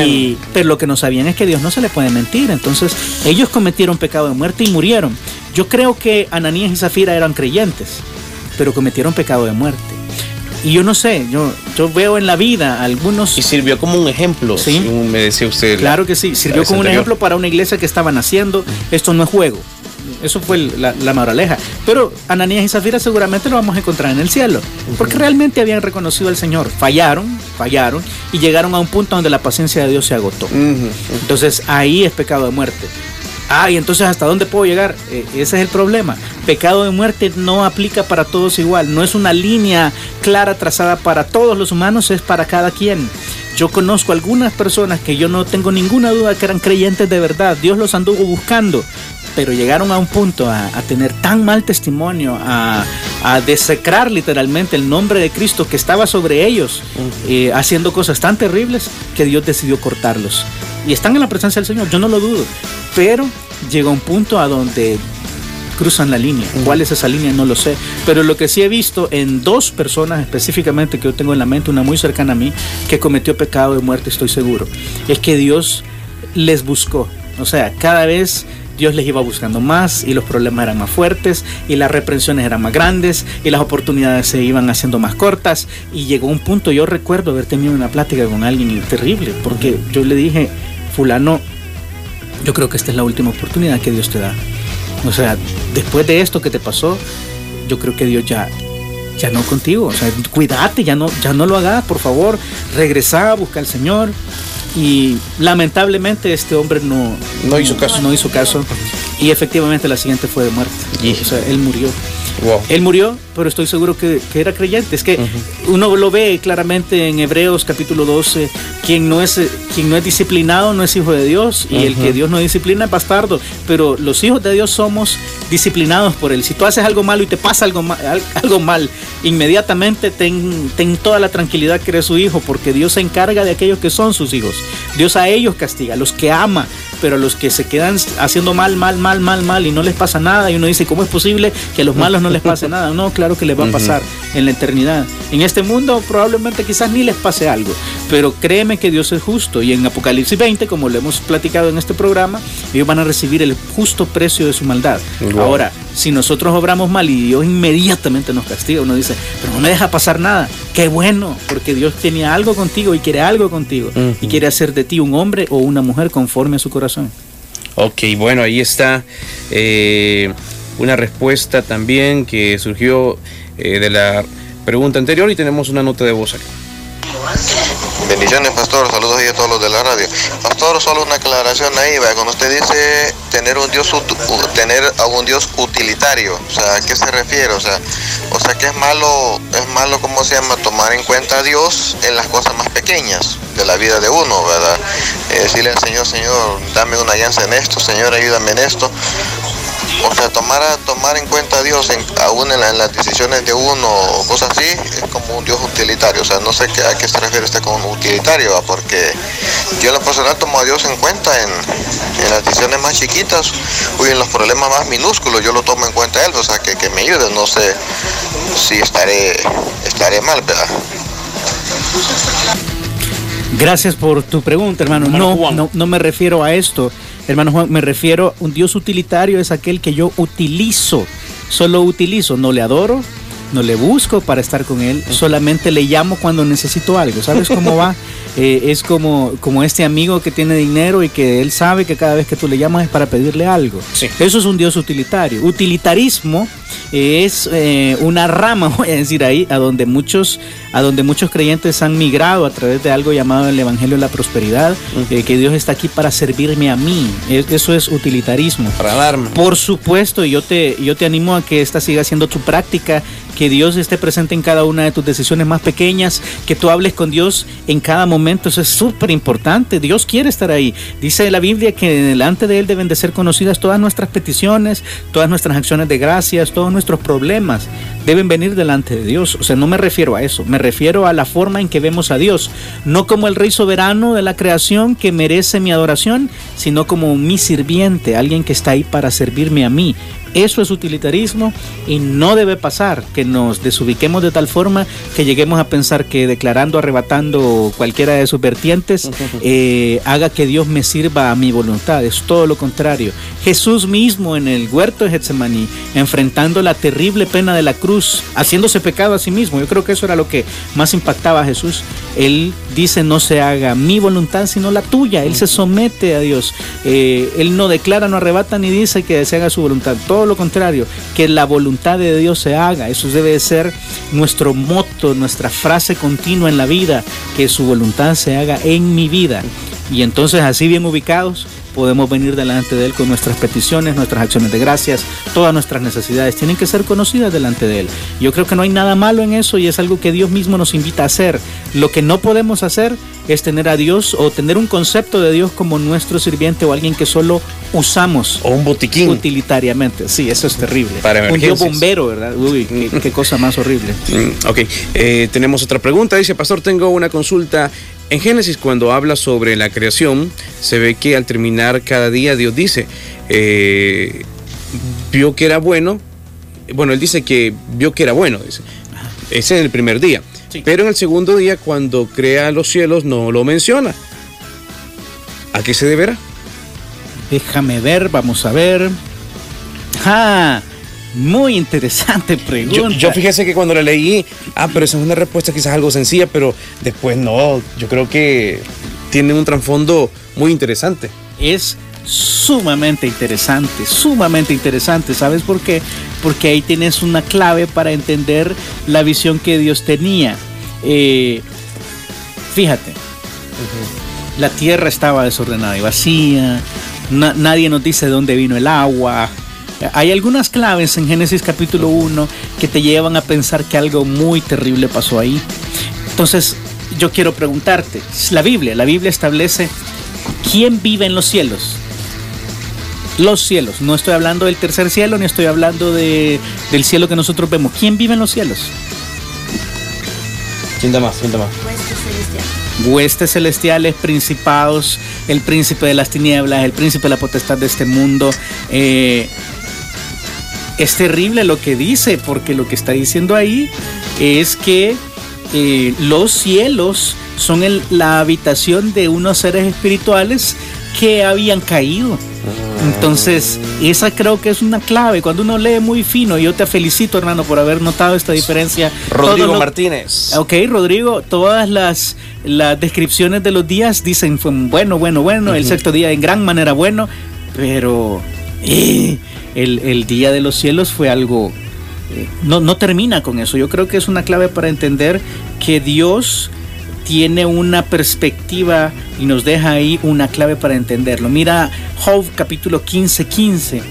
Y, pero lo que no sabían es que Dios no se le puede mentir. Entonces, ellos cometieron pecado de muerte y murieron. Yo creo que Ananías y Zafira eran creyentes, pero cometieron pecado de muerte. Y yo no sé, yo, yo veo en la vida algunos... Y sirvió como un ejemplo, ¿Sí? me decía usted. Claro que sí, sirvió como un ejemplo para una iglesia que estaban haciendo. Esto no es juego. Eso fue la, la, moraleja. Pero Ananías y Zafira seguramente lo vamos a encontrar en el cielo. Porque realmente habían reconocido al Señor. Fallaron, fallaron y llegaron a un punto donde la paciencia de Dios se agotó. Entonces ahí es pecado de muerte. Ah, y entonces ¿hasta dónde puedo llegar? Eh, ese es el problema. Pecado de muerte no aplica para todos igual. No es una línea clara trazada para todos los humanos, es para cada quien. Yo conozco algunas personas que yo no tengo ninguna duda que eran creyentes de verdad. Dios los anduvo buscando, pero llegaron a un punto a, tener tan mal testimonio, a, a, desecrar literalmente el nombre de Cristo que estaba sobre ellos, eh, haciendo cosas tan terribles que Dios decidió cortarlos. Y están en la presencia del Señor, yo no lo dudo, pero llegó un punto a donde cruzan la línea. ¿Cuál es esa línea? No lo sé. Pero lo que sí he visto en dos personas específicamente que yo tengo en la mente, una muy cercana a mí, que cometió pecado de muerte, estoy seguro, es que Dios les buscó. O sea, cada vez Dios les iba buscando más y los problemas eran más fuertes y las reprensiones eran más grandes y las oportunidades se iban haciendo más cortas y llegó un punto, yo recuerdo haber tenido una plática con alguien terrible porque yo le dije, fulano, yo creo que esta es la última oportunidad que Dios te da. O sea, después de esto que te pasó, yo creo que Dios ya ya no contigo, o sea, cuídate, ya no ya no lo hagas, por favor, regresa, busca al Señor. Y lamentablemente este hombre no, no hizo caso. No hizo caso. Y efectivamente la siguiente fue de muerte. O sea, él murió. Él murió, pero estoy seguro que, era creyente. Es que uno lo ve claramente en Hebreos capítulo 12. Quien no es, quien no es disciplinado no es hijo de Dios. Y el que Dios no disciplina es bastardo. Pero los hijos de Dios somos disciplinados por Él. Si tú haces algo malo y te pasa algo mal, algo mal inmediatamente ten, ten toda la tranquilidad que eres su hijo. Porque Dios se encarga de aquellos que son sus hijos. Dios a ellos castiga, los que ama pero a los que se quedan haciendo mal, mal, mal, mal, mal y no les pasa nada y uno dice, ¿cómo es posible que a los malos no les pase [laughs] nada? No, claro que les va a pasar en la eternidad. En este mundo probablemente quizás ni les pase algo, pero créeme que Dios es justo y en Apocalipsis 20, como lo hemos platicado en este programa, ellos van a recibir el justo precio de su maldad. Ahora, si nosotros obramos mal y Dios inmediatamente nos castiga, uno dice, pero no me deja pasar nada. Qué bueno, porque Dios tenía algo contigo y quiere algo contigo y quiere hacer de ti un hombre o una mujer conforme a su corazón. Ok, bueno, ahí está eh, una respuesta también que surgió eh, de la pregunta anterior y tenemos una nota de voz aquí. Bendiciones, pastor. Saludos a todos los de la radio. Pastor, solo una aclaración ahí. Cuando usted dice tener un Dios tener a un Dios utilitario, o sea, ¿a qué se refiere? O sea, o sea que es malo, es malo, ¿cómo se llama? Tomar en cuenta a Dios en las cosas más pequeñas de la vida de uno, ¿verdad? Eh, decirle al Señor, Señor, dame una alianza en esto, Señor, ayúdame en esto. O sea, tomar, tomar en cuenta a Dios en, aún en, las decisiones de uno o cosas así, es como un Dios utilitario. O sea, no sé a qué se refiere este con utilitario, porque yo en lo personal tomo a Dios en cuenta en, las decisiones más chiquitas o en los problemas más minúsculos. Yo lo tomo en cuenta a Él, o sea, que, me ayude. No sé si estaré, estaré mal, ¿verdad? Gracias por tu pregunta, hermano. No, no, no me refiero a esto. Hermano Juan, me refiero, un Dios utilitario es aquel que yo utilizo, solo utilizo, no le adoro, no le busco para estar con él, solamente le llamo cuando necesito algo. ¿Sabes cómo va? [laughs] Eh, es como, como este amigo que tiene dinero y que él sabe que cada vez que tú le llamas es para pedirle algo. Eso es un Dios utilitario. Utilitarismo es eh, una rama, [laughs] voy a decir ahí, a donde muchos, a donde muchos creyentes han migrado a través de algo llamado el Evangelio de la Prosperidad, eh, que Dios está aquí para servirme a mí. eso es utilitarismo. Para darme. Por supuesto, yo te, yo te animo a que esta siga siendo tu práctica que Dios esté presente en cada una de tus decisiones más pequeñas, que tú hables con Dios en cada momento, eso es súper importante, Dios quiere estar ahí. Dice la Biblia que delante de Él deben de ser conocidas todas nuestras peticiones, todas nuestras acciones de gracias, todos nuestros problemas, deben venir delante de Dios. O sea, no me refiero a eso, me refiero a la forma en que vemos a Dios, no como el Rey soberano de la creación que merece mi adoración, sino como mi sirviente, alguien que está ahí para servirme a mí. Eso es utilitarismo y no debe pasar que nos desubiquemos de tal forma que lleguemos a pensar que declarando, arrebatando cualquiera de sus vertientes, [laughs] eh, haga que Dios me sirva a mi voluntad. Es todo lo contrario. Jesús mismo en el huerto de Getsemaní, enfrentando la terrible pena de la cruz, haciéndose pecado a sí mismo. Yo creo que eso era lo que más impactaba a Jesús. Él dice, no se haga mi voluntad, sino la tuya. Él se somete a Dios. Eh, él no declara, no arrebata ni dice que se haga su voluntad. Todo lo contrario, que la voluntad de Dios se haga. Eso debe ser nuestro moto, nuestra frase continua en la vida, que su voluntad se haga en mi vida. Y entonces así bien ubicados, podemos venir delante de Él con nuestras peticiones, nuestras acciones de gracias, todas nuestras necesidades tienen que ser conocidas delante de Él. Yo creo que no hay nada malo en eso y es algo que Dios mismo nos invita a hacer. Lo que no podemos hacer es tener a Dios o tener un concepto de Dios como nuestro sirviente o alguien que solo usamos. O un botiquín. Utilitariamente. Sí, eso es terrible. Para un Dios bombero, ¿verdad? Uy, qué, cosa más horrible. Mm, ok, eh, tenemos otra pregunta. Dice, Pastor, tengo una consulta. En Génesis, cuando habla sobre la creación, se ve que al terminar cada día Dios dice, eh, vio que era bueno, bueno, él dice que vio que era bueno, dice. ese es el primer día. Pero en el segundo día, cuando crea los cielos, no lo menciona. ¿A qué se deberá? Déjame ver, vamos a ver. Ah, muy interesante pregunta. Yo, fíjese que cuando la leí, ah, pero esa es una respuesta quizás algo sencilla, pero después no, yo creo que tiene un trasfondo muy interesante. Es sumamente interesante, sumamente interesante. ¿Sabes por qué? Porque ahí tienes una clave para entender la visión que Dios tenía. Eh, fíjate, la tierra estaba desordenada y vacía, nadie nos dice de dónde vino el agua, hay algunas claves en Génesis capítulo 1 que te llevan a pensar que algo muy terrible pasó ahí. Entonces, yo quiero preguntarte, la Biblia, la Biblia establece quién vive en los cielos. Los cielos, no estoy hablando del tercer cielo ni estoy hablando de, del cielo que nosotros vemos. ¿Quién vive en los cielos? Sienta más, sienta más. Huestes celestiales, principados, el príncipe de las tinieblas, el príncipe de la potestad de este mundo. Eh, es terrible lo que dice, porque lo que está diciendo ahí es que eh, los cielos son la habitación de unos seres espirituales que habían caído. Entonces, esa creo que es una clave. Cuando uno lee muy fino, yo te felicito, hermano, por haber notado esta diferencia. Rodrigo Martínez. Ok, Rodrigo, todas las, las descripciones de los días dicen, bueno, bueno, bueno, el sexto día en gran manera bueno, pero eh, el, Día de los Cielos fue algo... Eh, no, no termina con eso. Yo creo que es una clave para entender que Dios tiene una perspectiva y nos deja ahí una clave para entenderlo. Mira Job capítulo 15, 15.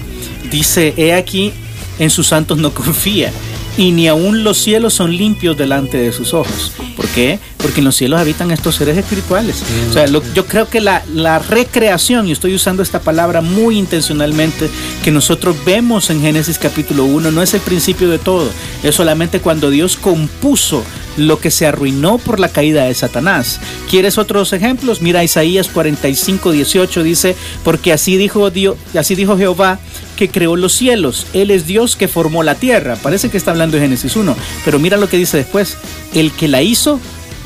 Dice, he aquí, en sus santos no confía y ni aun los cielos son limpios delante de sus ojos. ¿Por qué? Porque en los cielos habitan estos seres espirituales. O sea, yo creo que la, la, recreación, y estoy usando esta palabra muy intencionalmente, que nosotros vemos en Génesis capítulo 1, no es el principio de todo, es solamente cuando Dios compuso lo que se arruinó por la caída de Satanás. ¿Quieres otros ejemplos? Mira Isaías 45, 18 dice, porque así dijo Dios, así dijo Jehová que creó los cielos, él es Dios que formó la tierra. Parece que está hablando de Génesis 1, pero mira lo que dice después, el que la hizo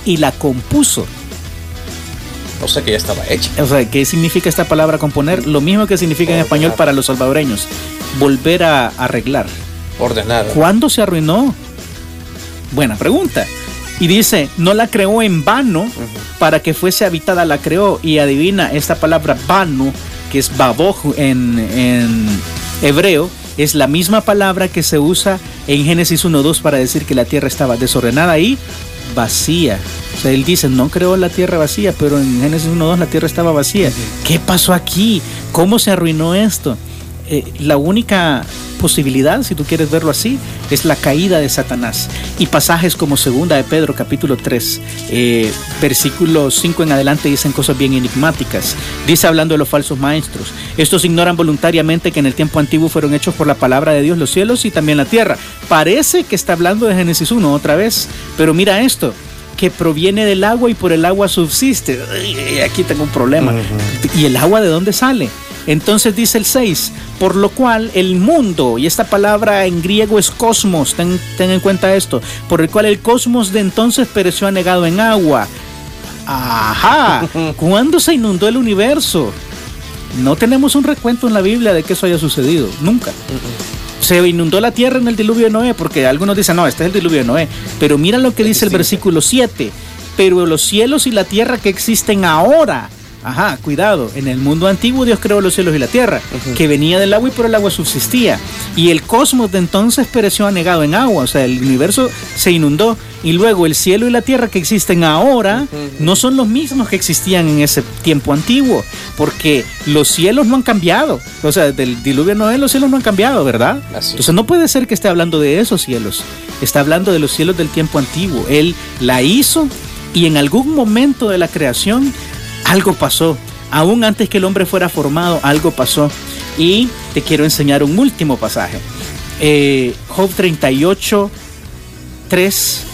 y la compuso. O sea que ya estaba hecha. O sea, ¿qué significa esta palabra componer? Lo mismo que significa en español para los salvadoreños. Volver a arreglar. Ordenar. ¿Cuándo se arruinó? Buena pregunta. Y dice, no la creó en vano para que fuese habitada, la creó. Y adivina, esta palabra vano, que es baboj en, en hebreo, es la misma palabra que se usa en Génesis 1.2 para decir que la tierra estaba desordenada y vacía. O sea, él dice, no creó la tierra vacía, pero en Génesis 1.2 la tierra estaba vacía. ¿Qué pasó aquí? ¿Cómo se arruinó esto? Eh, la única posibilidad, si tú quieres verlo así, es la caída de Satanás. Y pasajes como segunda de Pedro capítulo 3, eh, versículos 5 en adelante dicen cosas bien enigmáticas. Dice hablando de los falsos maestros, estos ignoran voluntariamente que en el tiempo antiguo fueron hechos por la palabra de Dios los cielos y también la tierra. Parece que está hablando de Génesis 1 otra vez, pero mira esto, que proviene del agua y por el agua subsiste. aquí tengo un problema. ¿Y el agua de dónde sale? Entonces dice el 6, por lo cual el mundo, y esta palabra en griego es cosmos, ten, en cuenta esto, por el cual el cosmos de entonces pereció anegado en agua. Ajá, [laughs] ¿cuándo se inundó el universo? No tenemos un recuento en la Biblia de que eso haya sucedido, nunca. Se inundó la tierra en el diluvio de Noé, porque algunos dicen, no, este es el diluvio de Noé. Pero mira lo que dice el versículo 7. Pero los cielos y la tierra que existen ahora Ajá, cuidado. En el mundo antiguo Dios creó los cielos y la tierra, que venía del agua y por el agua subsistía. Y el cosmos de entonces pereció anegado en agua, o sea, el universo se inundó. Y luego el cielo y la tierra que existen ahora no son los mismos que existían en ese tiempo antiguo, porque los cielos no han cambiado. O sea, del diluvio Noé los cielos no han cambiado, ¿verdad? Entonces no puede ser que esté hablando de esos cielos. Está hablando de los cielos del tiempo antiguo. Él la hizo y en algún momento de la creación algo pasó. Aún antes que el hombre fuera formado, algo pasó. Y te quiero enseñar un último pasaje. Eh, Job 38, 3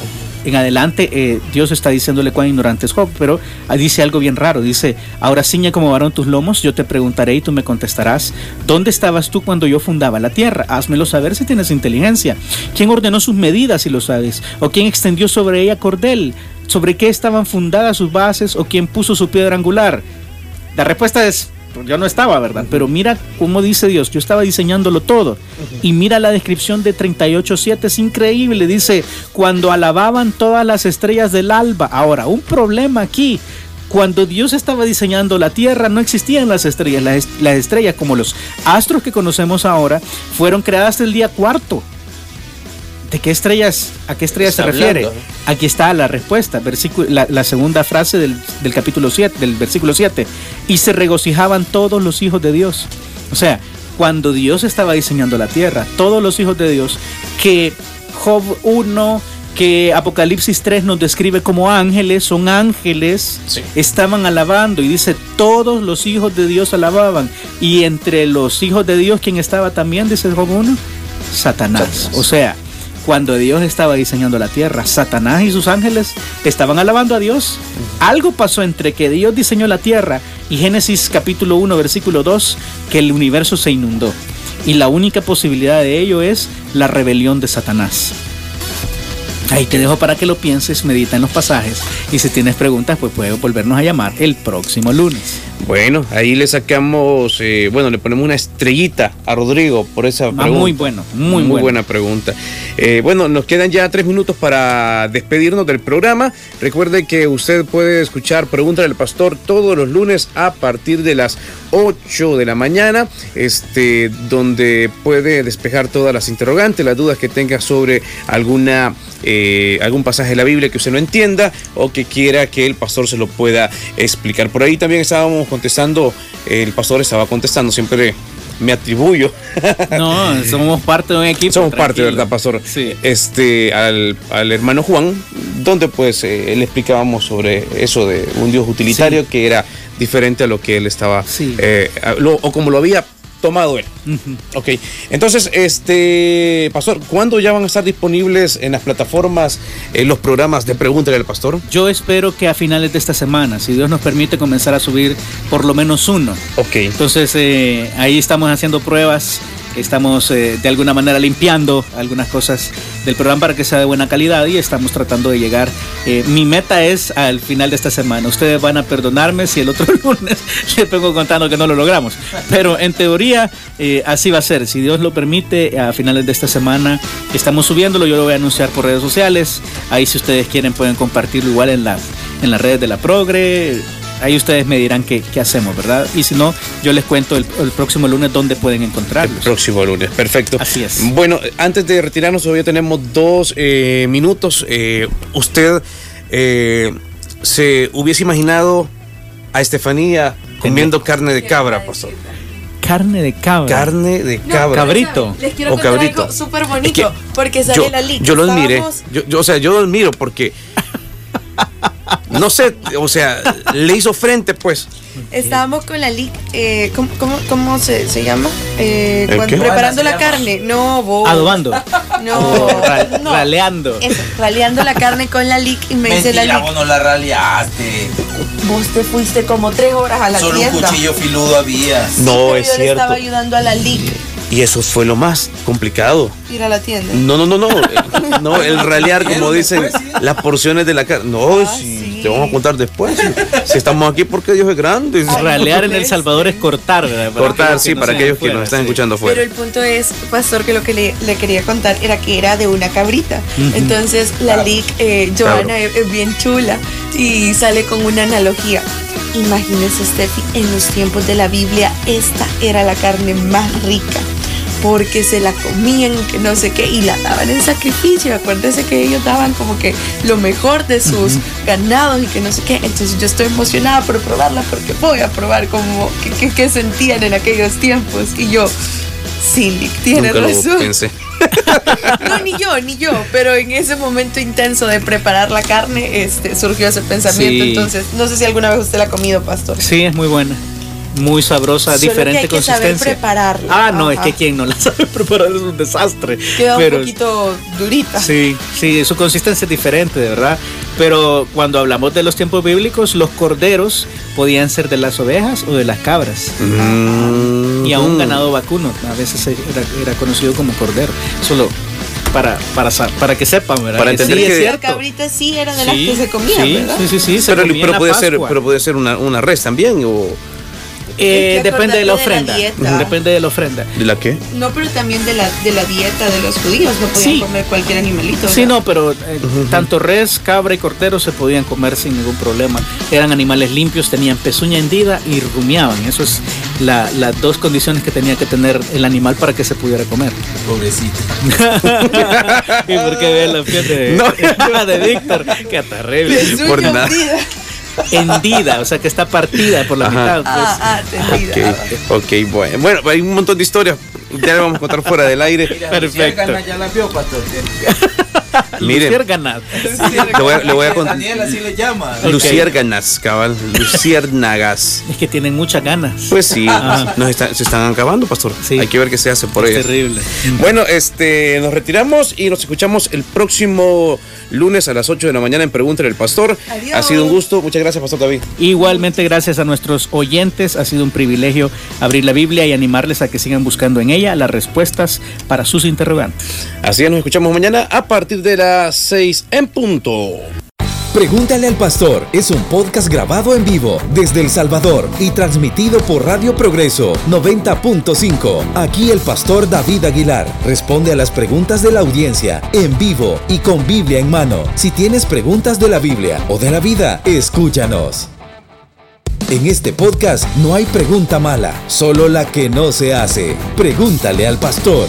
en adelante, eh, Dios está diciéndole cuán ignorante es Job, pero dice algo bien raro. Dice, ahora ciña como varón tus lomos, yo te preguntaré y tú me contestarás, ¿dónde estabas tú cuando yo fundaba la tierra? Házmelo saber si tienes inteligencia. ¿Quién ordenó sus medidas si lo sabes? ¿O quién extendió sobre ella cordel? Sobre qué estaban fundadas sus bases o quién puso su piedra angular? La respuesta es, yo no estaba, ¿verdad? Pero mira cómo dice Dios, yo estaba diseñándolo todo. Y mira la descripción de 38.7, es increíble, dice, cuando alababan todas las estrellas del alba. Ahora, un problema aquí. Cuando Dios estaba diseñando la tierra no existían las estrellas. Las, las estrellas como los astros que conocemos ahora fueron creadas el día cuarto. ¿De qué estrellas, a qué estrellas se refiere? Aquí está la respuesta, la, segunda frase del, capítulo 7, del versículo 7. Y se regocijaban todos los hijos de Dios. O sea, cuando Dios estaba diseñando la tierra, todos los hijos de Dios, que Job 1, que Apocalipsis 3 nos describe como ángeles, son ángeles, estaban alabando y dice, todos los hijos de Dios alababan. Y entre los hijos de Dios, ¿quién estaba también? Dice Job 1, Satanás. O sea, cuando Dios estaba diseñando la tierra, Satanás y sus ángeles estaban alabando a Dios. Algo pasó entre que Dios diseñó la tierra y Génesis capítulo 1 versículo 2 que el universo se inundó. Y la única posibilidad de ello es la rebelión de Satanás. Ahí te dejo para que lo pienses, medita en los pasajes y si tienes preguntas, pues puedes volvernos a llamar el próximo lunes. Bueno, ahí le sacamos, eh, bueno, le ponemos una estrellita a Rodrigo por esa ah, pregunta. Muy bueno, muy, muy buena pregunta. Eh, bueno, nos quedan ya tres minutos para despedirnos del programa. Recuerde que usted puede escuchar Pregunta del Pastor todos los lunes a partir de las 8 de la mañana, este, donde puede despejar todas las interrogantes, las dudas que tenga sobre alguna eh, algún pasaje de la Biblia que usted no entienda o que quiera que el pastor se lo pueda explicar. Por ahí también estábamos contestando, el pastor estaba contestando, siempre me atribuyo. No, [laughs] somos parte de un equipo. Somos parte, ¿verdad, pastor? Sí. Este, al, hermano Juan, donde pues eh, le explicábamos sobre eso de un Dios utilitario que era diferente a lo que él estaba, eh, o como lo había tomado él. Ok, entonces, este, Pastor, ¿cuándo ya van a estar disponibles en las plataformas eh, los programas de Pregúntale al Pastor? Yo espero que a finales de esta semana, si Dios nos permite, comenzar a subir por lo menos uno. Ok. Entonces, eh, ahí estamos haciendo pruebas Estamos eh, de alguna manera limpiando algunas cosas del programa para que sea de buena calidad y estamos tratando de llegar. Eh, mi meta es al final de esta semana. Ustedes van a perdonarme si el otro [laughs] lunes les vengo contando que no lo logramos. Pero en teoría eh, así va a ser. Si Dios lo permite, a finales de esta semana estamos subiéndolo. Yo lo voy a anunciar por redes sociales. Ahí si ustedes quieren pueden compartirlo igual en, la, en las redes de la Progre ahí ustedes me dirán qué, hacemos, ¿verdad? Y si no, yo les cuento el, próximo lunes dónde pueden encontrarlos. El próximo lunes, perfecto. Así es. Bueno, antes de retirarnos, todavía tenemos dos eh, minutos. Eh, usted eh, se hubiese imaginado a Estefanía comiendo carne de cabra, pastor carne de cabra. Carne de cabra. cabrito. Les quiero o cabrito. algo súper bonito. porque sale yo, la liga. Yo lo admiré. Yo, o sea, yo lo admiro porque. [laughs] no sé, o sea, le hizo frente, pues. Estábamos con la lic, eh, ¿cómo, cómo, se, se, llama? Eh, preparando la carne. No, vos. Adobando. No, [laughs] no. Raleando. Eso, raleando la carne con la lic y me dice la lic. vos no la raleaste. Vos te fuiste como tres horas a la Solo tienda. Solo un cuchillo filudo había. No, es yo cierto. Le estaba ayudando a la lic. Y eso fue lo más complicado. Ir a la tienda. No, no, no, no. [laughs] no, el ralear, como dicen, las porciones de la carne. No, ah, si te vamos a contar después. Si, estamos aquí porque Dios es grande. ralear en El Salvador es cortar, ¿verdad? cortar, sí, para aquellos que nos están escuchando fuera. Pero el punto es, pastor, que lo que le, quería contar era que era de una cabrita. Entonces, la lic, eh, Joana es, bien chula y sale con una analogía. Imagínese, Steffi, en los tiempos de la Biblia, esta era la carne más rica porque se la comían, que no sé qué, y la daban en sacrificio. Acuérdense que ellos daban como que lo mejor de sus ganados y que no sé qué. Entonces yo estoy emocionada por probarla porque voy a probar como qué sentían en aquellos tiempos. Y yo, sí, tiene razón. [laughs] no, ni yo, ni yo, pero en ese momento intenso de preparar la carne, este, surgió ese pensamiento. Entonces, no sé si alguna vez usted la ha comido, pastor. Sí, es muy buena muy sabrosa, diferente que hay consistencia. Que saber prepararla. Ah, no, es que quien no la [laughs] sabe preparar es un desastre. Queda un poquito durita. Sí, sí, su consistencia es diferente, de verdad. Pero cuando hablamos de los tiempos bíblicos, los corderos podían ser de las ovejas o de las cabras. Mm. Y a un ganado vacuno, a veces era, conocido como cordero. Solo para, para, para que sepan, ¿verdad? Para entender que, La cabrita sí era de las que se comía, sí, ¿verdad? Sí, sí, sí. pero, pero puede ser, pero puede ser una, una res también, o eh, depende de la ofrenda. depende de la ofrenda. ¿De la qué? No, pero también de la, de la dieta de los judíos. No podían comer cualquier animalito. Sí, no, pero eh, tanto res, cabra y cortero se podían comer sin ningún problema. Eran animales limpios, tenían pezuña hendida y rumiaban. Eso es las dos condiciones que tenía que tener el animal para que se pudiera comer. Pobrecito. [laughs] ¿Y por qué ve la piel de, no. [laughs] de Víctor? Qué terrible. Por nada hendida, o sea que está partida por la mitad. Pues. Ah, ah, okay, ok, bueno. Bueno, hay un montón de historias. Ya le vamos a contar fuera del aire. Perfecto. Ya la vio, pastor. [laughs] [laughs] Luciérganas. Le voy a, le voy a contar. Daniel así le llama. Luciérganas, cabal. Luciérnagas. Es que tienen muchas ganas. Pues sí, nos se están acabando, pastor. Sí. Hay que ver qué se hace por es Terrible. Bueno, este, nos retiramos y nos escuchamos el próximo lunes a las 8 de la mañana en Pregúntale el Pastor. Ha sido un gusto. Muchas gracias, Pastor David. Igualmente, gracias a nuestros oyentes. Ha sido un privilegio abrir la Biblia y animarles a que sigan buscando en ella las respuestas para sus interrogantes. Así es, nos escuchamos mañana a de las 6 en punto. Pregúntale al Pastor es un podcast grabado en vivo desde El Salvador y transmitido por Radio Progreso 90.5. Aquí el Pastor David Aguilar responde a las preguntas de la audiencia en vivo y con Biblia en mano. Si tienes preguntas de la Biblia o de la vida, escúchanos. En este podcast no hay pregunta mala, solo la que no se hace. Pregúntale al Pastor.